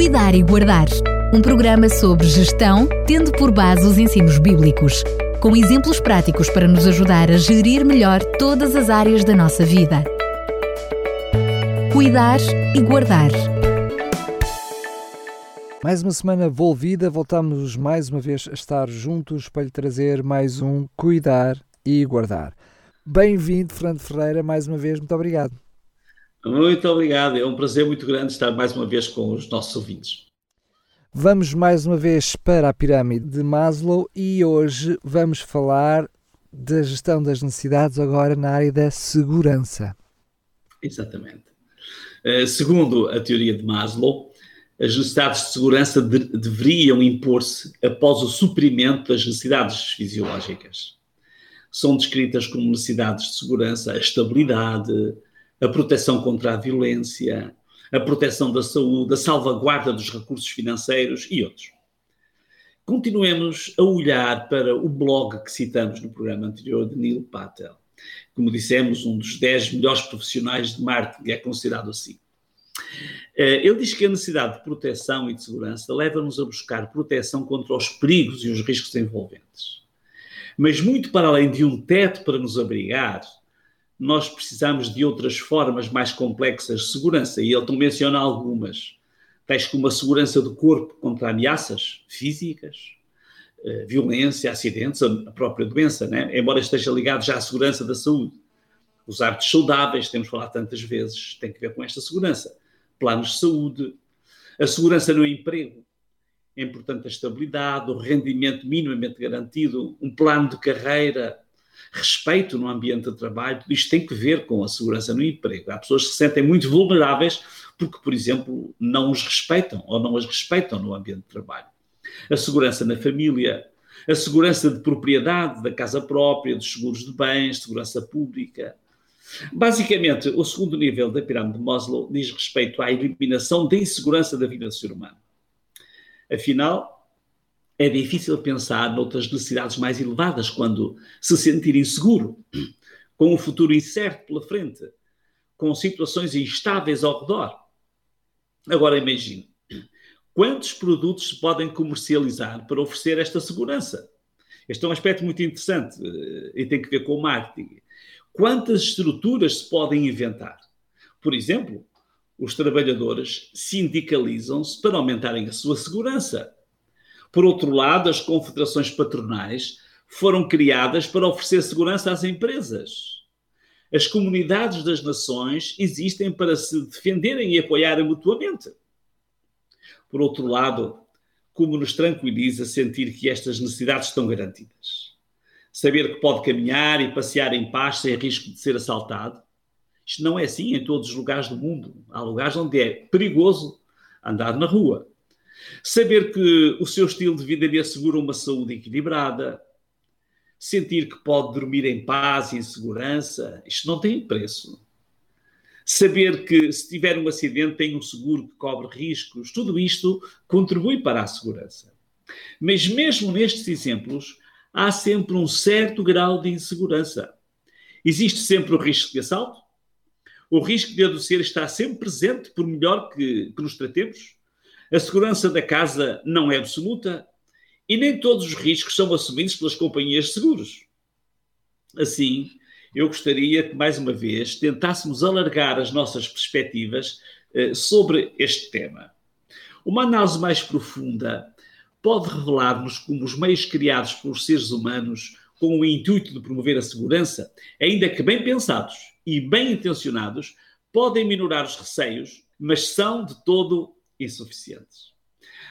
Cuidar e Guardar, um programa sobre gestão, tendo por base os ensinos bíblicos, com exemplos práticos para nos ajudar a gerir melhor todas as áreas da nossa vida. Cuidar e Guardar. Mais uma semana volvida, voltamos mais uma vez a estar juntos para lhe trazer mais um Cuidar e Guardar. Bem-vindo, Fernando Ferreira, mais uma vez, muito obrigado. Muito obrigado, é um prazer muito grande estar mais uma vez com os nossos ouvintes. Vamos mais uma vez para a pirâmide de Maslow e hoje vamos falar da gestão das necessidades agora na área da segurança. Exatamente. Uh, segundo a teoria de Maslow, as necessidades de segurança de, deveriam impor-se após o suprimento das necessidades fisiológicas. São descritas como necessidades de segurança a estabilidade, a proteção contra a violência, a proteção da saúde, a salvaguarda dos recursos financeiros e outros. Continuemos a olhar para o blog que citamos no programa anterior de Neil Patel. Como dissemos, um dos 10 melhores profissionais de marketing é considerado assim. Eh, ele diz que a necessidade de proteção e de segurança leva-nos a buscar proteção contra os perigos e os riscos envolventes. Mas muito para além de um teto para nos abrigar, nós precisamos de outras formas mais complexas de segurança, e ele também menciona algumas, tais como a segurança do corpo contra ameaças físicas, eh, violência, acidentes, a própria doença, né? embora esteja ligado já à segurança da saúde. Os hábitos saudáveis, temos falado tantas vezes, tem que ver com esta segurança. Planos de saúde, a segurança no emprego, é importante a estabilidade, o rendimento minimamente garantido, um plano de carreira, respeito no ambiente de trabalho, isto tem que ver com a segurança no emprego. Há pessoas que se sentem muito vulneráveis porque, por exemplo, não os respeitam ou não as respeitam no ambiente de trabalho. A segurança na família, a segurança de propriedade, da casa própria, dos seguros de bens, segurança pública. Basicamente, o segundo nível da pirâmide de Maslow diz respeito à eliminação da insegurança da vida do ser humano. Afinal, é difícil pensar noutras necessidades mais elevadas quando se sentir inseguro, com um futuro incerto pela frente, com situações instáveis ao redor. Agora imagine, quantos produtos se podem comercializar para oferecer esta segurança? Este é um aspecto muito interessante eh, e tem que ver com o marketing. Quantas estruturas se podem inventar? Por exemplo, os trabalhadores sindicalizam-se para aumentarem a sua segurança por outro lado, as confederações patronais foram criadas para oferecer segurança às empresas. As comunidades das nações existem para se defenderem e apoiarem mutuamente. Por outro lado, como nos tranquiliza sentir que estas necessidades estão garantidas? Saber que pode caminhar e passear em paz sem risco de ser assaltado? Isto não é assim em todos os lugares do mundo. Há lugares onde é perigoso andar na rua. Saber que o seu estilo de vida lhe assegura uma saúde equilibrada, sentir que pode dormir em paz e em segurança, isto não tem preço. Saber que se tiver um acidente tem um seguro que cobre riscos, tudo isto contribui para a segurança. Mas mesmo nestes exemplos, há sempre um certo grau de insegurança. Existe sempre o risco de assalto, o risco de adoecer está sempre presente, por melhor que, que nos tratemos. A segurança da casa não é absoluta e nem todos os riscos são assumidos pelas companhias de seguros. Assim, eu gostaria que, mais uma vez, tentássemos alargar as nossas perspectivas eh, sobre este tema. Uma análise mais profunda pode revelar-nos como os meios criados pelos seres humanos com o intuito de promover a segurança, ainda que bem pensados e bem intencionados, podem minorar os receios, mas são de todo insuficientes.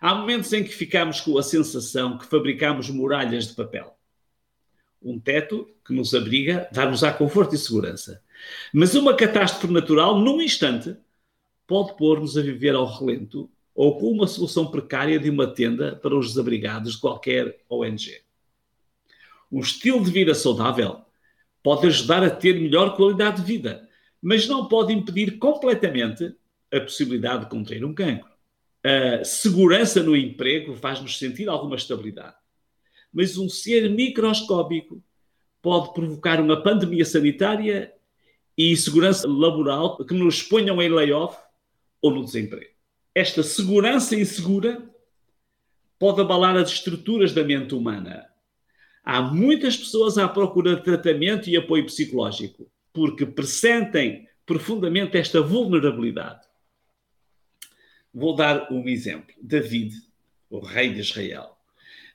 Há momentos em que ficamos com a sensação que fabricamos muralhas de papel. Um teto que nos abriga, dá-nos-á conforto e segurança. Mas uma catástrofe natural, num instante, pode pôr-nos a viver ao relento ou com uma solução precária de uma tenda para os desabrigados de qualquer ONG. Um estilo de vida saudável pode ajudar a ter melhor qualidade de vida, mas não pode impedir completamente a possibilidade de contrair um cancro a segurança no emprego faz-nos sentir alguma estabilidade. Mas um ser microscópico pode provocar uma pandemia sanitária e segurança laboral que nos ponham em layoff ou no desemprego. esta segurança insegura pode abalar as estruturas da mente humana. Há muitas pessoas à procura de tratamento e apoio psicológico porque pressentem profundamente esta vulnerabilidade. Vou dar um exemplo. David, o rei de Israel,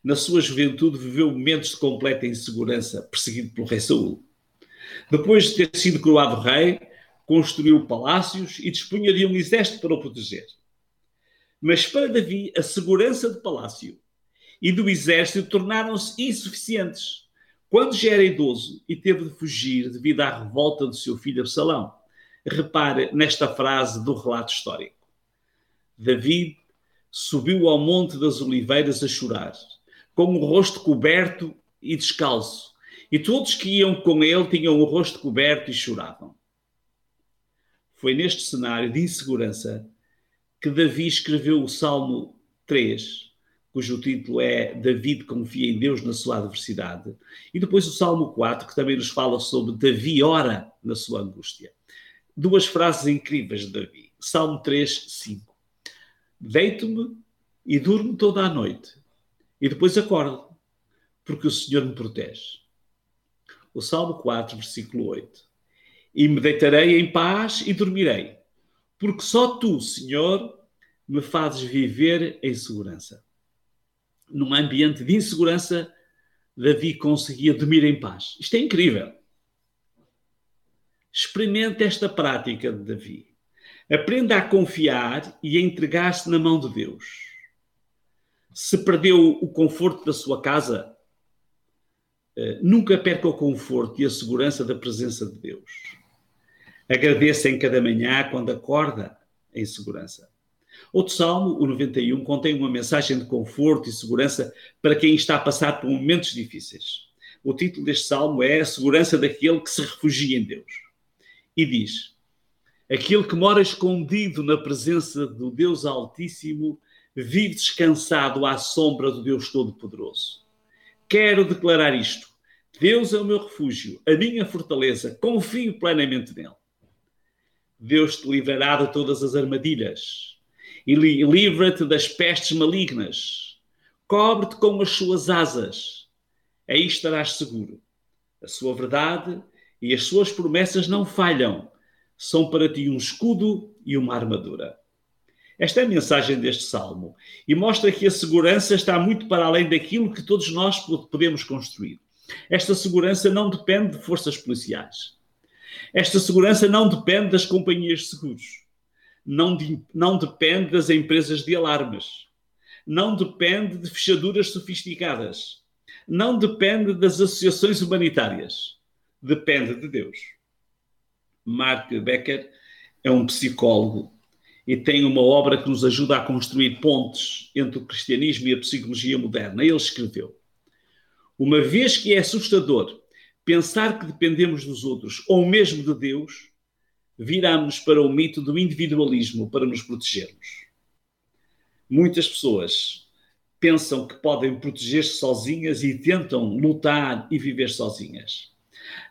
na sua juventude viveu momentos de completa insegurança, perseguido pelo rei Saul. Depois de ter sido coroado rei, construiu palácios e dispunha de um exército para o proteger. Mas para Davi, a segurança do palácio e do exército tornaram-se insuficientes quando já era idoso e teve de fugir devido à revolta do seu filho Absalão. Repare nesta frase do relato histórico. Davi subiu ao Monte das Oliveiras a chorar, com o rosto coberto e descalço, e todos que iam com ele tinham o rosto coberto e choravam. Foi neste cenário de insegurança que Davi escreveu o Salmo 3, cujo título é David confia em Deus na sua adversidade, e depois o Salmo 4, que também nos fala sobre Davi ora na sua angústia. Duas frases incríveis de Davi. Salmo 3, 5. Deito-me e durmo toda a noite, e depois acordo, porque o Senhor me protege. O Salmo 4, versículo 8. E me deitarei em paz e dormirei, porque só tu, Senhor, me fazes viver em segurança. Num ambiente de insegurança, Davi conseguia dormir em paz. Isto é incrível. Experimente esta prática de Davi. Aprenda a confiar e a entregar-se na mão de Deus. Se perdeu o conforto da sua casa, eh, nunca perca o conforto e a segurança da presença de Deus. Agradeça em cada manhã quando acorda em segurança. Outro salmo, o 91, contém uma mensagem de conforto e segurança para quem está a passar por momentos difíceis. O título deste salmo é A Segurança daquele que se refugia em Deus. E diz: Aquele que mora escondido na presença do Deus Altíssimo vive descansado à sombra do Deus Todo-Poderoso. Quero declarar isto: Deus é o meu refúgio, a minha fortaleza, confio plenamente nele. Deus te livrará de todas as armadilhas e livra-te das pestes malignas. Cobre-te com as suas asas. Aí estarás seguro. A sua verdade e as suas promessas não falham. São para ti um escudo e uma armadura. Esta é a mensagem deste salmo e mostra que a segurança está muito para além daquilo que todos nós podemos construir. Esta segurança não depende de forças policiais. Esta segurança não depende das companhias de seguros não, de, não depende das empresas de alarmes, não depende de fechaduras sofisticadas, não depende das associações humanitárias, depende de Deus. Mark Becker é um psicólogo e tem uma obra que nos ajuda a construir pontes entre o cristianismo e a psicologia moderna. Ele escreveu: Uma vez que é assustador pensar que dependemos dos outros ou mesmo de Deus, viramos para o mito do individualismo para nos protegermos. Muitas pessoas pensam que podem proteger-se sozinhas e tentam lutar e viver sozinhas.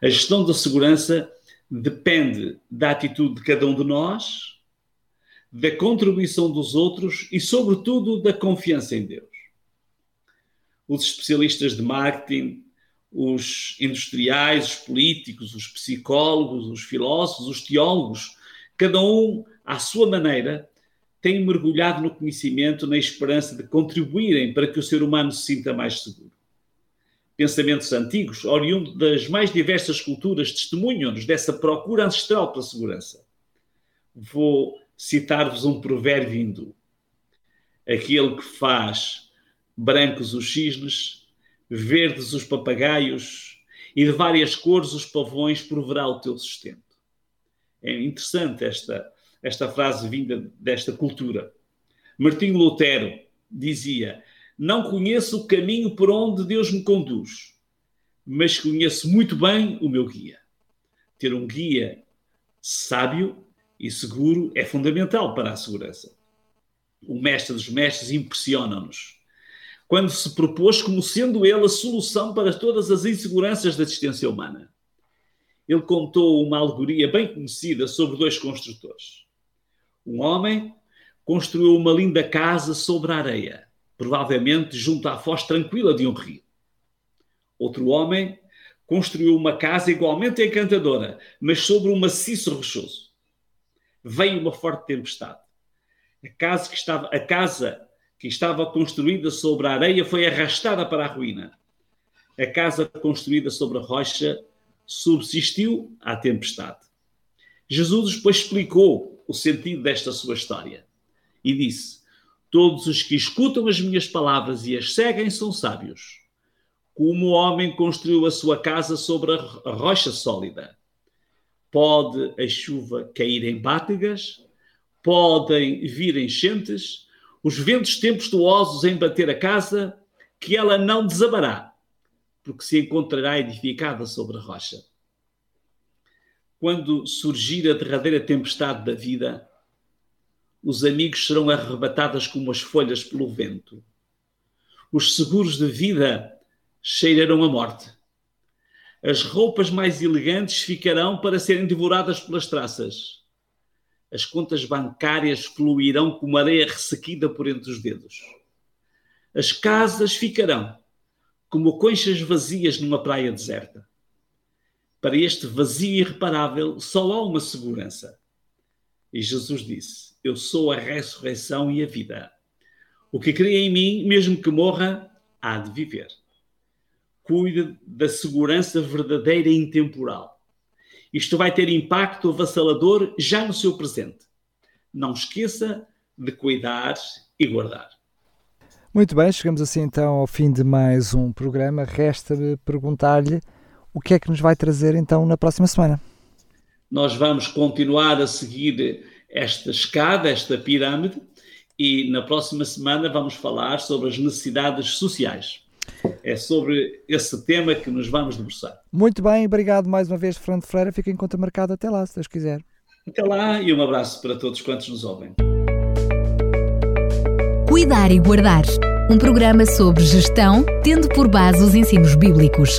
A gestão da segurança depende da atitude de cada um de nós, da contribuição dos outros e, sobretudo, da confiança em Deus. Os especialistas de marketing os industriais, os políticos, os psicólogos, os filósofos, os teólogos, cada um, à sua maneira, tem mergulhado no conhecimento na esperança de contribuírem para que o ser humano se sinta mais seguro. Pensamentos antigos, oriundos das mais diversas culturas, testemunham-nos dessa procura ancestral pela segurança. Vou citar-vos um provérbio hindu. Aquele que faz brancos os cisnes verdes os papagaios e de várias cores os pavões proverá o teu sustento. É interessante esta, esta frase vinda desta cultura. Martinho Lutero dizia: Não conheço o caminho por onde Deus me conduz, mas conheço muito bem o meu guia. Ter um guia sábio e seguro é fundamental para a segurança. O mestre dos mestres impressiona-nos quando se propôs como sendo ele a solução para todas as inseguranças da existência humana. Ele contou uma alegoria bem conhecida sobre dois construtores. Um homem construiu uma linda casa sobre a areia, provavelmente junto à foz tranquila de um rio. Outro homem construiu uma casa igualmente encantadora, mas sobre um maciço rochoso. Veio uma forte tempestade. A casa que estava, a casa que estava construída sobre a areia foi arrastada para a ruína. A casa construída sobre a rocha subsistiu à tempestade. Jesus depois explicou o sentido desta sua história e disse: Todos os que escutam as minhas palavras e as seguem são sábios. Como o homem construiu a sua casa sobre a rocha sólida. Pode a chuva cair em bátegas, podem vir enchentes, os ventos tempestuosos embater a casa, que ela não desabará, porque se encontrará edificada sobre a rocha. Quando surgir a derradeira tempestade da vida, os amigos serão arrebatados como as folhas pelo vento. Os seguros de vida cheirarão a morte. As roupas mais elegantes ficarão para serem devoradas pelas traças. As contas bancárias fluirão como areia ressequida por entre os dedos. As casas ficarão como conchas vazias numa praia deserta. Para este vazio irreparável, só há uma segurança. E Jesus disse: Eu sou a ressurreição e a vida. O que crê em mim, mesmo que morra, há de viver. Cuide da segurança verdadeira e intemporal. Isto vai ter impacto avassalador já no seu presente. Não esqueça de cuidar e guardar. Muito bem, chegamos assim então ao fim de mais um programa. Resta-me perguntar-lhe o que é que nos vai trazer então na próxima semana. Nós vamos continuar a seguir esta escada, esta pirâmide, e na próxima semana vamos falar sobre as necessidades sociais. É sobre esse tema que nos vamos debruçar. Muito bem, obrigado mais uma vez, Fernando Freire. Fica em conta marcada até lá, se Deus quiser. Até lá e um abraço para todos quantos nos ouvem. Cuidar e Guardar um programa sobre gestão, tendo por base os ensinos bíblicos,